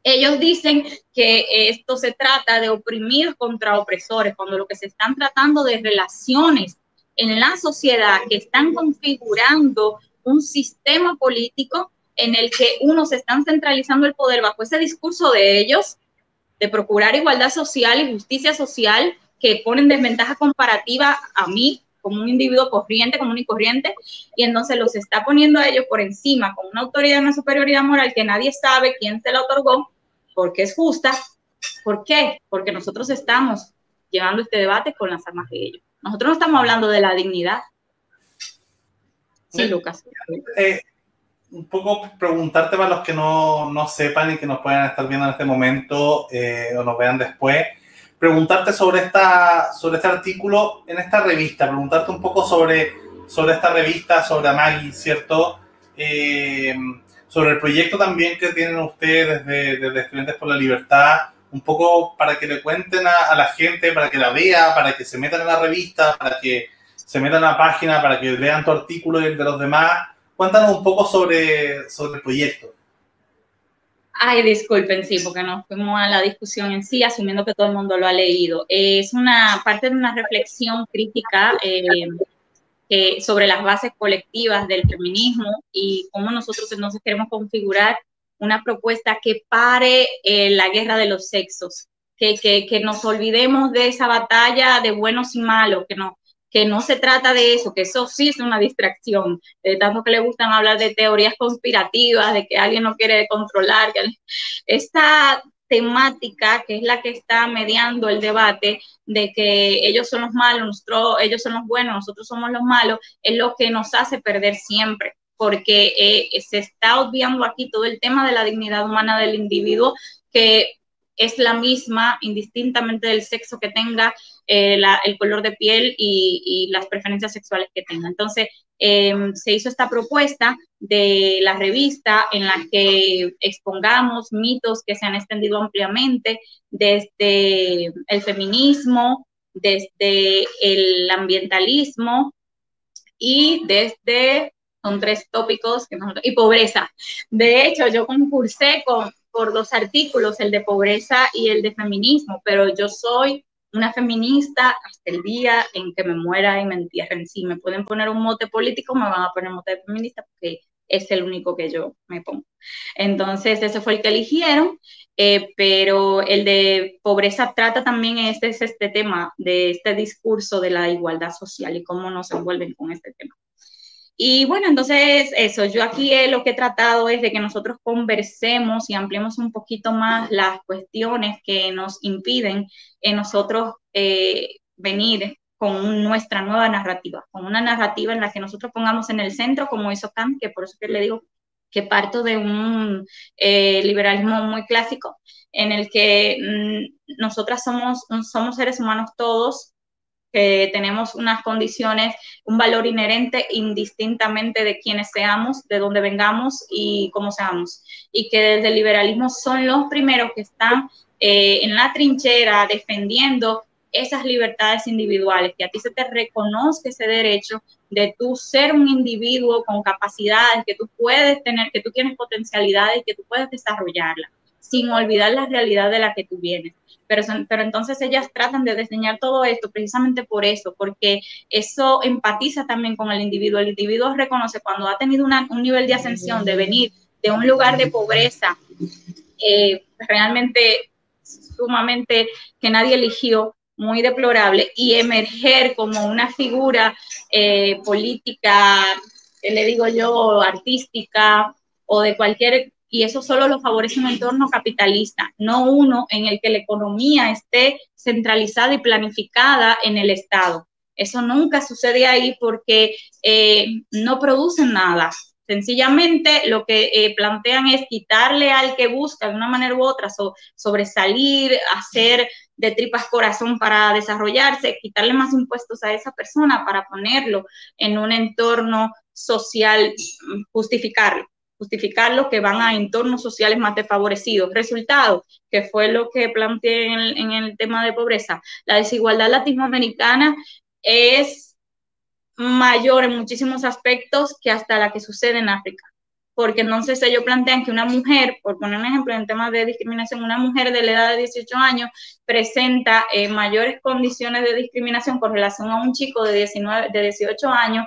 Ellos dicen que esto se trata de oprimir contra opresores, cuando lo que se están tratando de relaciones en la sociedad que están configurando un sistema político en el que unos están centralizando el poder bajo ese discurso de ellos de procurar igualdad social y justicia social que ponen desventaja comparativa a mí como un individuo corriente, común y corriente, y entonces los está poniendo a ellos por encima con una autoridad, una superioridad moral que nadie sabe quién se la otorgó, porque es justa. ¿Por qué? Porque nosotros estamos llevando este debate con las armas de ellos. Nosotros no estamos hablando de la dignidad. Sí, Lucas. Eh, un poco preguntarte para los que no, no, sepan y que nos puedan estar viendo en este momento eh, o nos vean después, preguntarte sobre, esta, sobre este artículo en esta revista, preguntarte un poco sobre, sobre esta revista, sobre Amagi, ¿cierto? Eh, sobre el proyecto también que tienen ustedes desde, desde, Estudiantes por la Libertad, un poco para que le cuenten a, la gente, para que la vea, para que se metan en la revista, para que se metan a la página, para que lean tu artículo y el de los demás Cuéntanos un poco sobre, sobre el proyecto. Ay, disculpen, sí, porque no fuimos a la discusión en sí, asumiendo que todo el mundo lo ha leído. Es una parte de una reflexión crítica eh, sobre las bases colectivas del feminismo y cómo nosotros entonces queremos configurar una propuesta que pare eh, la guerra de los sexos, que, que, que, nos olvidemos de esa batalla de buenos y malos, que no, que no se trata de eso, que eso sí es una distracción, de tanto que le gustan hablar de teorías conspirativas, de que alguien no quiere controlar. Esta temática, que es la que está mediando el debate de que ellos son los malos, nosotros, ellos son los buenos, nosotros somos los malos, es lo que nos hace perder siempre porque eh, se está obviando aquí todo el tema de la dignidad humana del individuo, que es la misma indistintamente del sexo que tenga, eh, el color de piel y, las preferencias sexuales que tenga. Entonces, em, se hizo esta propuesta de la revista en la que expongamos mitos que se han extendido ampliamente desde el feminismo, desde el ambientalismo y desde, son tres tópicos, que y pobreza. De hecho, yo concursé con, por dos artículos, el de pobreza y el de feminismo, pero yo soy una feminista hasta el día en que me muera y me entierren. Si me pueden poner un mote político, me van a poner mote de feminista porque es el único que yo me pongo. Entonces, ese fue el que eligieron, eh, pero el de pobreza trata también este, es este tema de este discurso de la igualdad social y cómo nos envuelven con este tema. Y bueno, entonces eso, yo aquí lo que he tratado es de que nosotros conversemos y ampliemos un poquito más las cuestiones que nos impiden en nosotros eh, venir con nuestra nueva narrativa, con una narrativa en la que nosotros pongamos en el centro, como hizo Kant, que por eso que le digo que parto de un eh, liberalismo muy clásico, en el que mm, nosotras somos, somos seres humanos todos, que tenemos unas condiciones, un valor inherente indistintamente de quienes seamos, de dónde vengamos y cómo seamos. Y que desde el liberalismo son los primeros que están eh, en la trinchera defendiendo esas libertades individuales, que a ti se te reconozca ese derecho de tú ser un individuo con capacidades, que tú puedes tener, que tú tienes potencialidades y que tú puedes desarrollarlas sin olvidar la realidad de la que tú vienes. Pero, pero entonces ellas tratan de diseñar todo esto precisamente por eso, porque eso empatiza también con el individuo. El individuo reconoce cuando ha tenido un nivel de ascensión, de venir de un lugar de pobreza eh, realmente sumamente que nadie eligió, muy deplorable, y emerger como una figura eh, política, le digo yo, artística o de cualquier y eso solo lo favorece un entorno capitalista, no uno en el que la economía esté centralizada y planificada en el Estado. Eso nunca sucede ahí porque eh, no producen nada. Sencillamente lo que eh, plantean es quitarle al que busca de una manera u otra sobresalir, hacer de tripas corazón para desarrollarse, quitarle más impuestos a esa persona para ponerlo en un entorno social, justificarlo justificarlo, que van a entornos sociales más desfavorecidos. Resultado, que fue lo que planteé en el, tema de pobreza, la desigualdad latinoamericana es mayor en muchísimos aspectos que hasta la que sucede en África. Porque entonces ellos plantean que una mujer, por poner un ejemplo en temas de discriminación, una mujer de la edad de 18 años presenta eh, mayores condiciones de discriminación con relación a un chico de, 19, de 18 años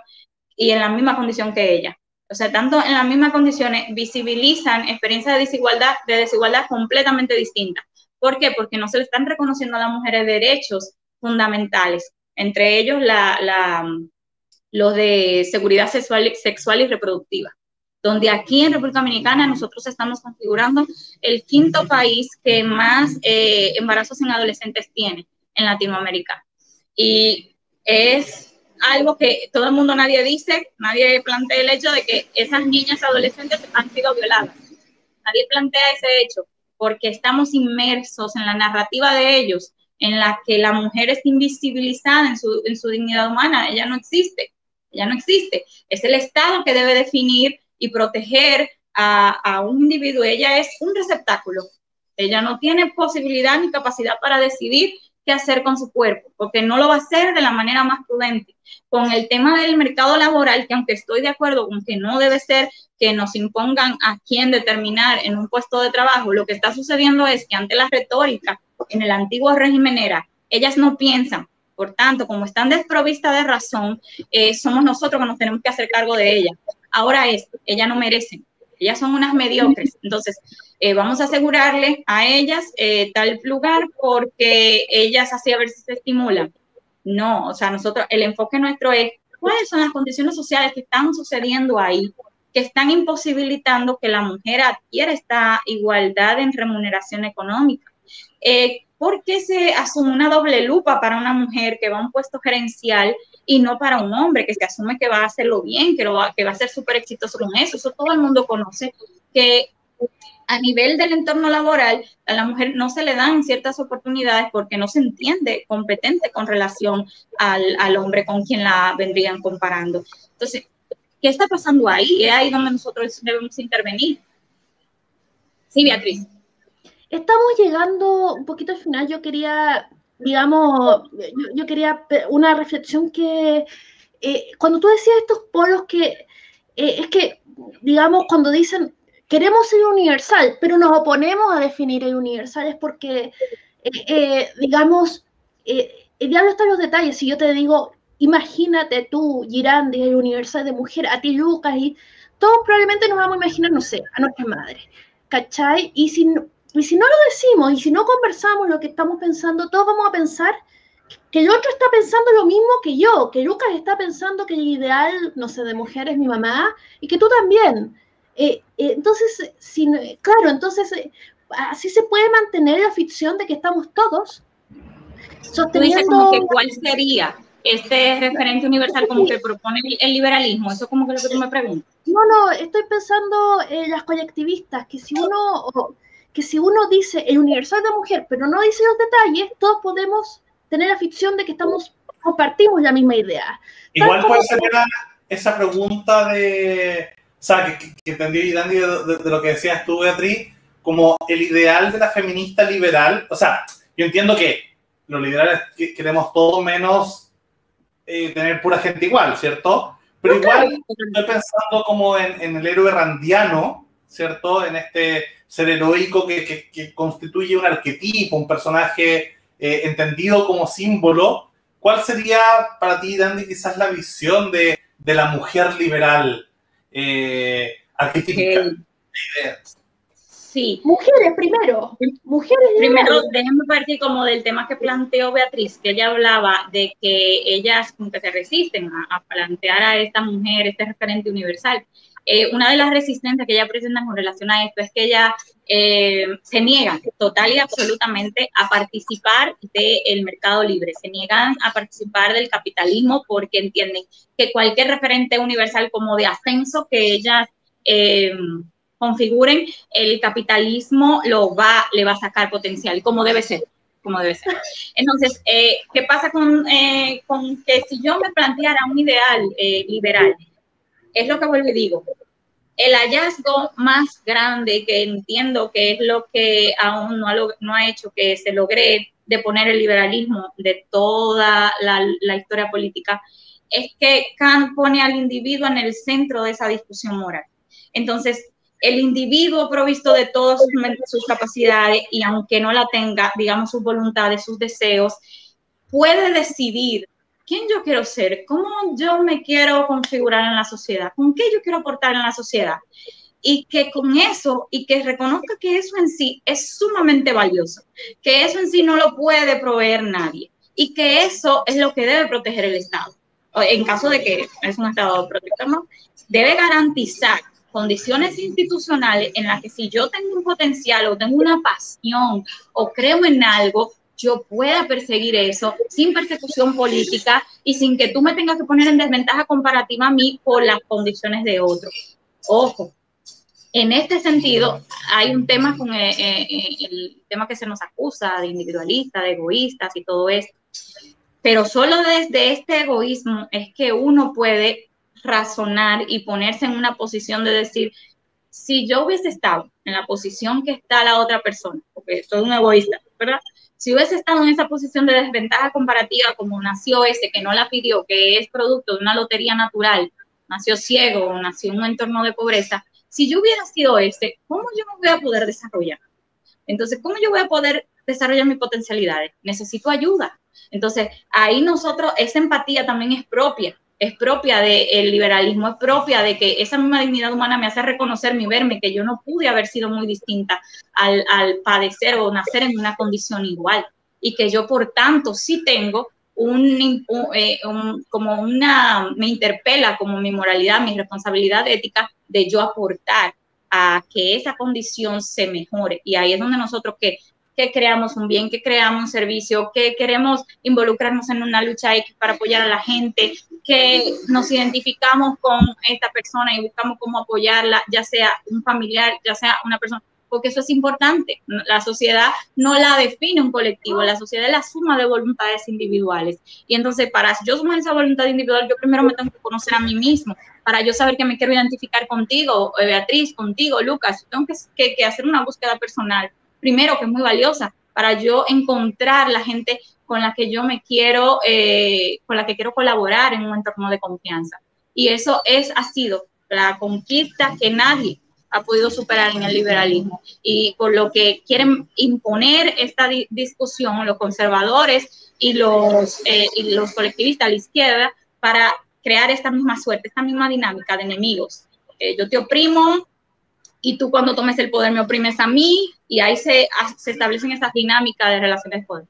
y en la misma condición que ella o sea, tanto en las mismas condiciones, visibilizan experiencias de desigualdad, de desigualdad completamente distintas. ¿Por qué? Porque no se le están reconociendo a las mujeres derechos fundamentales. entre ellos la, los de seguridad sexual, sexual y reproductiva donde aquí en República Dominicana nosotros estamos configurando el quinto país que más eh, embarazos en adolescentes tiene en Latinoamérica. Y es algo que todo el mundo, nadie dice, nadie plantea el hecho de que esas niñas adolescentes han sido violadas. Nadie plantea ese hecho porque estamos inmersos en la narrativa de ellos, en la que la mujer es invisibilizada en su, en su dignidad humana. Ella no existe, ella no existe. Es el Estado que debe definir y proteger a, a un individuo. Ella es un receptáculo. Ella no tiene posibilidad ni capacidad para decidir qué hacer con su cuerpo, porque no lo va a hacer de la manera más prudente. Con el tema del mercado laboral, que aunque estoy de acuerdo con que no debe ser que nos impongan a quién determinar en un puesto de trabajo, lo que está sucediendo es que ante la retórica en el antiguo régimen era, ellas no piensan, por tanto, como están desprovistas de razón, eh, somos nosotros que nos tenemos que hacer cargo de ellas. Ahora es, ellas no merecen, ellas son unas mediocres. Entonces, eh, vamos a asegurarle a ellas eh, tal lugar porque ellas así a ver si se estimulan. No, o sea, nosotros, el enfoque nuestro es cuáles son las condiciones sociales que están sucediendo ahí, que están imposibilitando que la mujer adquiera esta igualdad en remuneración económica. Eh, ¿Por qué se asume una doble lupa para una mujer que va a un puesto gerencial y no para un hombre que se asume que va a hacerlo bien, que, lo va, que va a ser súper exitoso con eso? Eso todo el mundo conoce, que a nivel del entorno laboral, a la mujer no se le dan ciertas oportunidades porque no se entiende competente con relación al, al hombre con quien la vendrían comparando. Entonces, ¿qué está pasando ahí? Es ahí donde nosotros debemos intervenir. Sí, Beatriz. Estamos llegando un poquito al final. Yo quería, digamos, yo, quería una reflexión que eh, cuando tú decías estos polos que eh, es que, digamos, cuando dicen queremos ser universal, pero nos oponemos a definir el universal es porque, eh, digamos, el diablo está en los detalles. Si yo te digo, imagínate tú, Girandi, el universal de mujer, a ti, Lucas, y todos probablemente nos vamos a imaginar, no sé, a nuestra madre, ¿cachai? Y si y si no lo decimos y si no conversamos lo que estamos pensando, todos vamos a pensar que el otro está pensando lo mismo que yo, que Lucas está pensando que el ideal, no sé, de mujer es mi mamá y que tú también. Eh, eh, entonces, si, claro, entonces eh, así se puede mantener la ficción de que estamos todos sosteniendo... como que cuál sería este referente universal como que propone el liberalismo, eso como que es lo que tú me preguntas. No, no, estoy pensando en las colectivistas, que si uno que si uno dice el universal de mujer, pero no dice los detalles, todos podemos tener la ficción de que estamos compartimos la misma idea. Igual puede ser esa pregunta de, o sea, que, que entendí Dani de, de, lo que decías tú, Beatriz, como el ideal de la feminista liberal. O sea, yo entiendo que los liberales queremos todo menos eh, tener pura gente igual, ¿cierto? Pero igual estoy pensando como en, en el héroe randiano, ¿cierto? En este ser heroico que, que, constituye un arquetipo, un personaje eh, entendido como símbolo. ¿Cuál sería para ti, Dandy, quizás la visión de, de la mujer liberal eh, arquetípica? Sí. Mujeres primero. Mujeres primero, déjenme partir como del tema que planteó Beatriz, que ella hablaba de que ellas como que se resisten a, a plantear a esta mujer este referente universal. Eh, una de las resistencias que ella presenta con relación a esto es que ella eh, se niega total y absolutamente a participar del mercado libre, se niegan a participar del capitalismo porque entienden que cualquier referente universal como de ascenso que ellas eh, configuren, el capitalismo lo va, le va a sacar potencial, como debe ser como debe ser. Entonces, ¿qué pasa con, con, que si yo me planteara un ideal liberal es lo que vuelvo y digo. El hallazgo más grande que entiendo que es lo que aún no ha, hecho que se logre de poner el liberalismo de toda la, la historia política es que Kant pone al individuo en el centro de esa discusión moral. Entonces, el individuo provisto de todas sus, capacidades y aunque no la tenga, digamos, sus voluntades, sus deseos, puede decidir quién yo quiero ser, cómo yo me quiero configurar en la sociedad, con qué yo quiero aportar en la sociedad. Y que con eso, y que reconozca que eso en sí es sumamente valioso, que eso en sí no lo puede proveer nadie, y que eso es lo que debe proteger el Estado. En caso de que es un Estado protector, ¿no? Debe garantizar condiciones institucionales en las que si yo tengo un potencial o tengo una pasión o creo en algo, yo pueda perseguir eso sin persecución política y sin que tú me tengas que poner en desventaja comparativa a mí por las condiciones de otro. Ojo, en este sentido, hay un tema con eh, eh, el, tema que se nos acusa de individualistas, de egoístas y todo esto. Pero solo desde este egoísmo es que uno puede razonar y ponerse en una posición de decir, si yo hubiese estado en la posición que está la otra persona, porque soy un egoísta, ¿verdad? Si hubiese estado en esa posición de desventaja comparativa como nació ese que no la pidió, que es producto de una lotería natural, nació ciego nació en un entorno de pobreza, si yo hubiera sido ese, ¿cómo yo me voy a poder desarrollar? Entonces, ¿cómo yo voy a poder desarrollar mis potencialidades? Necesito ayuda. Entonces, ahí nosotros, esa empatía también es propia, es propia del liberalismo, es propia de que esa misma dignidad humana me hace reconocer mi verme, que yo no pude haber sido muy distinta al, al padecer o nacer en una condición igual y que yo, por tanto, sí tengo eh, un, como una, me interpela como mi moralidad, mi responsabilidad ética de yo aportar a que esa condición se mejore. Y ahí es donde nosotros que, que creamos un bien, que creamos un servicio, que queremos involucrarnos en una lucha X para apoyar a la gente, que nos identificamos con esta persona y buscamos cómo apoyarla, ya sea un familiar, ya sea una persona porque eso es importante. La sociedad no la define un colectivo, la sociedad es la suma de voluntades individuales. Y entonces, para yo sumar esa voluntad individual, yo primero me tengo que conocer a mí mismo, para yo saber que me quiero identificar contigo, eh, Beatriz, contigo, Lucas. tengo que, que, hacer una búsqueda personal, primero, que es muy valiosa, para yo encontrar la gente con la que yo me quiero, eh, con la que quiero colaborar en un entorno de confianza. Y eso es, ha sido la conquista que nadie ha podido superar en el liberalismo. Y por lo que quieren imponer esta discusión los conservadores y los, eh, y los colectivistas a la izquierda para crear esta misma suerte, esta misma dinámica de enemigos. Eh, yo te oprimo y tú cuando tomes el poder me oprimes a mí y ahí se, se establecen estas dinámicas de relaciones de poder.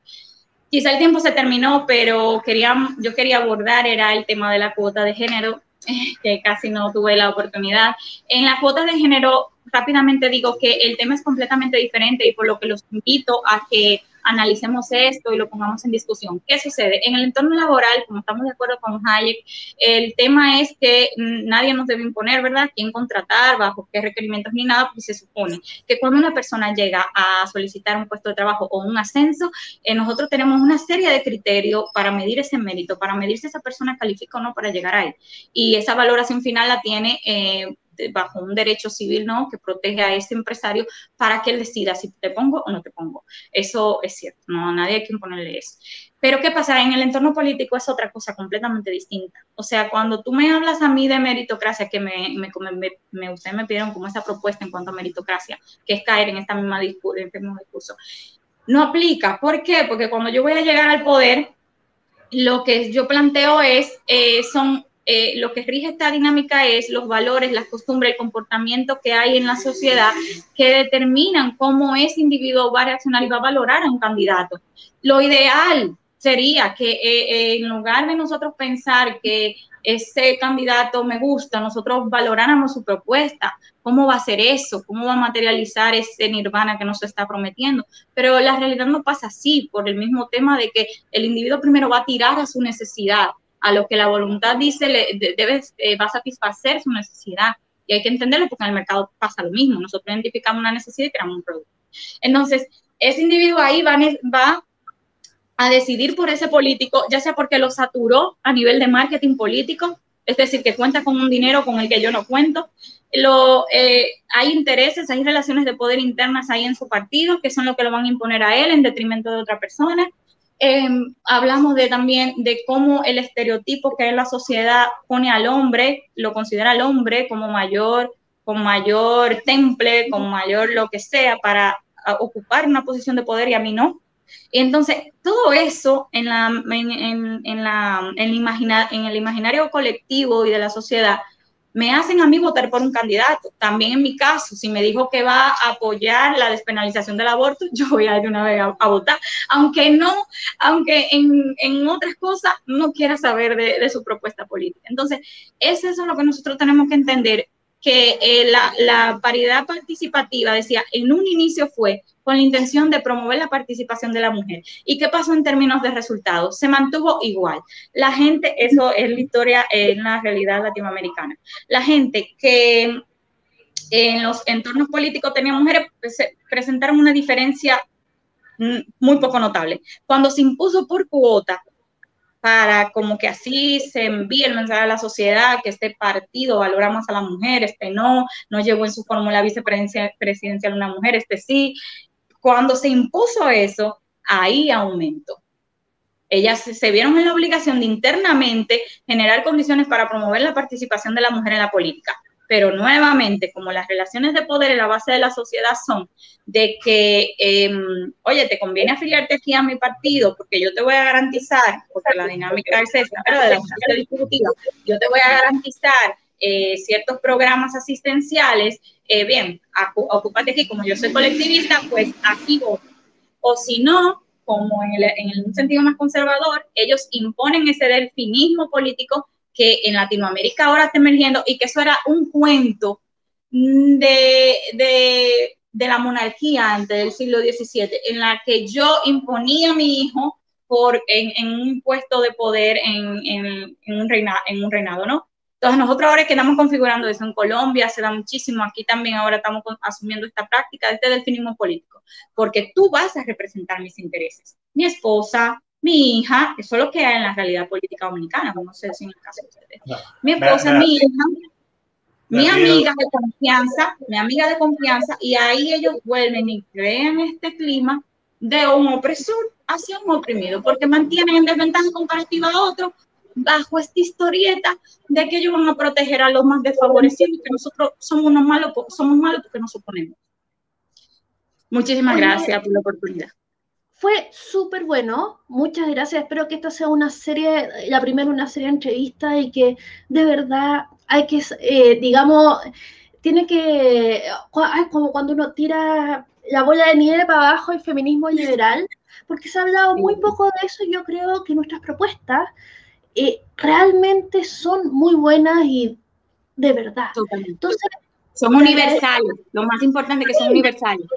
Quizá el tiempo se terminó, pero quería, yo quería abordar era el tema de la cuota de género que casi no tuve la oportunidad. En la cuota de género, rápidamente digo que el tema es completamente diferente y por lo que los invito a que analicemos esto y lo pongamos en discusión. ¿Qué sucede? En el entorno laboral, como estamos de acuerdo con Hayek, el tema es que nadie nos debe imponer, ¿verdad?, quién contratar, bajo qué requerimientos ni nada, porque se supone que cuando una persona llega a solicitar un puesto de trabajo o un ascenso, eh, nosotros tenemos una serie de criterios para medir ese mérito, para medir si esa persona califica o no para llegar ahí. Y esa valoración final la tiene eh, bajo un derecho civil, ¿no? Que protege a ese empresario para que él decida si te pongo o no te pongo. Eso es cierto, no nadie hay que imponerle eso. Pero ¿qué pasa? En el entorno político es otra cosa completamente distinta. O sea, cuando tú me hablas a mí de meritocracia, que me, me, me, ustedes me pidieron como esa propuesta en cuanto a meritocracia, que es caer en esta misma discurso, este mismo discurso, no aplica. ¿Por qué? Porque cuando yo voy a llegar al poder, lo que yo planteo es, eh, son eh, lo que rige esta dinámica es los valores, las costumbres, el comportamiento que hay en la sociedad que determinan cómo ese individuo va a reaccionar y va a valorar a un candidato. Lo ideal sería que eh, en lugar de nosotros pensar que ese candidato me gusta, nosotros valoráramos su propuesta, cómo va a ser eso, cómo va a materializar ese nirvana que nos está prometiendo. Pero la realidad no pasa así, por el mismo tema de que el individuo primero va a tirar a su necesidad a lo que la voluntad dice le, debe, eh, va a satisfacer su necesidad. Y hay que entenderlo porque en el mercado pasa lo mismo. Nosotros identificamos una necesidad y creamos un producto. Entonces, ese individuo ahí va, va a decidir por ese político, ya sea porque lo saturó a nivel de marketing político, es decir, que cuenta con un dinero con el que yo no cuento. Lo, eh, hay intereses, hay relaciones de poder internas ahí en su partido que son lo que lo van a imponer a él en detrimento de otra persona. Em, hablamos de también de cómo el estereotipo que en la sociedad pone al hombre, lo considera al hombre como mayor, con mayor temple, con mayor lo que sea para ocupar una posición de poder y a mí no. Entonces, todo eso en, la, en, la, en, en el imaginario colectivo y de la sociedad me hacen a mí votar por un candidato. También en mi caso, si me dijo que va a apoyar la despenalización del aborto, yo voy a ir una vez a, votar, aunque no, aunque en, en otras cosas no quiera saber de, de, su propuesta política. Entonces, eso es lo que nosotros tenemos que entender que eh, la, la, paridad participativa, decía, en un inicio fue con la intención de promover la participación de la mujer. ¿Y qué pasó en términos de resultados? Se mantuvo igual. La gente, eso es la historia en la realidad latinoamericana. La gente que en los entornos políticos tenía mujeres, presentaron una diferencia mm, muy poco notable. Cuando se impuso por cuota, para como que así se envíe el mensaje a la sociedad que este partido valora más a la mujer, este no, no llevó en su fórmula vicepresidencial una mujer, este sí. Cuando se impuso eso, ahí aumentó. Ellas se vieron en la obligación de internamente generar condiciones para promover la participación de la mujer en la política pero nuevamente, como las relaciones de poder en la base de la sociedad son de que, em, oye, te conviene afiliarte aquí a mi partido porque yo te voy a garantizar, porque la dinámica es esa, de la distributiva, yo te voy a garantizar eh, ciertos programas asistenciales, eh, bien, ocúpate aquí, como yo soy colectivista, pues aquí voto. O si no, como en, el, en un sentido más conservador, ellos imponen ese delfinismo político que en Latinoamérica ahora está emergiendo y que eso era un cuento de, de, la monarquía antes del siglo XVII, en la que yo imponía a mi hijo por, en, un puesto de poder en, en, en un reina, en un reinado, ¿no? Entonces nosotros ahora que estamos configurando eso en Colombia, se da muchísimo, aquí también ahora estamos asumiendo esta práctica de este delfinismo político, porque tú vas a representar mis intereses. Mi esposa, mi hija, eso es lo que hay en la realidad política dominicana, no sé si en el caso de ustedes. Mi esposa, mi hija, mi amiga de confianza, mi amiga de confianza, y ahí ellos vuelven y crean este clima de un opresor hacia un oprimido, porque mantienen en desventaja comparativa a otros bajo esta historieta de que ellos van a proteger a los más desfavorecidos y que nosotros somos unos malos, somos malos porque nos oponemos. Muchísimas gracias por la oportunidad. Fue súper bueno, muchas gracias. Espero que esta sea una serie, la primera una serie de entrevistas y que de verdad hay que, eh, digamos, tiene que, es como cuando uno tira la bola de nieve para abajo el feminismo liberal, porque se ha hablado muy poco de eso y yo creo que nuestras propuestas eh, realmente son muy buenas y de verdad. Entonces, son universales, lo más importante es que son universales.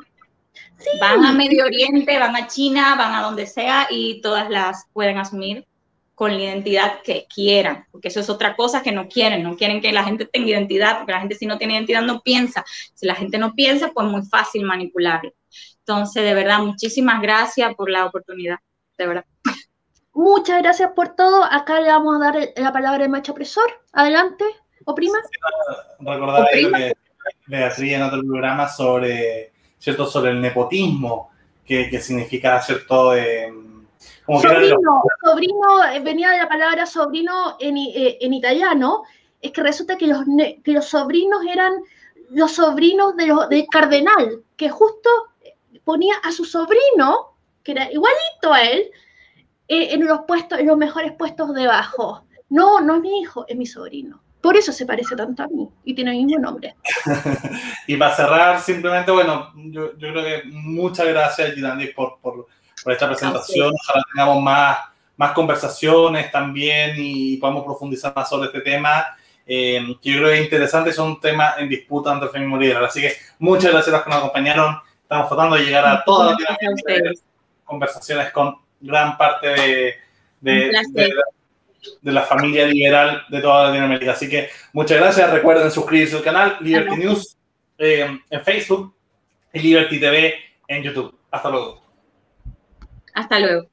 Van a Medio Oriente, van a China, van a donde sea y todas las pueden asumir con la identidad que quieran, porque eso es otra cosa que no quieren, no quieren que la gente tenga identidad, porque la gente si no tiene identidad no piensa, si la gente no piensa, pues muy fácil manipularlo. Entonces, de verdad, muchísimas gracias por la oportunidad, de verdad. Muchas gracias por todo. Acá le vamos a dar la palabra al macho opresor. Adelante, oprima. recordar que Beatriz en otro programa sobre ¿cierto? Sobre el nepotismo, que, significa, ¿cierto? Eh, sobrino, sobrino, eh, venía de la palabra sobrino en, eh, en italiano, es que resulta que los, que los sobrinos eran los sobrinos de los, del cardenal, que justo ponía a su sobrino, que era igualito a él, en los puestos, en los mejores puestos debajo. No, no es mi hijo, es mi sobrino. Por eso se parece tanto a mí y tiene el mismo nombre. y para cerrar, simplemente, bueno, yo, yo creo que muchas gracias, Gidandi, por, por, por, esta presentación. Ojalá tengamos más, más conversaciones también y podamos profundizar más sobre este tema. Eh, que yo creo que es interesante, es un tema en disputa entre el feminismo liberal. Así que muchas gracias a los que nos acompañaron. Estamos tratando de llegar a todas las conversaciones con gran parte de, de, de de la familia liberal de toda Latinoamérica. Así que muchas gracias. Recuerden suscribirse al canal Liberty News eh, en Facebook y Liberty TV en YouTube. Hasta luego. Hasta luego.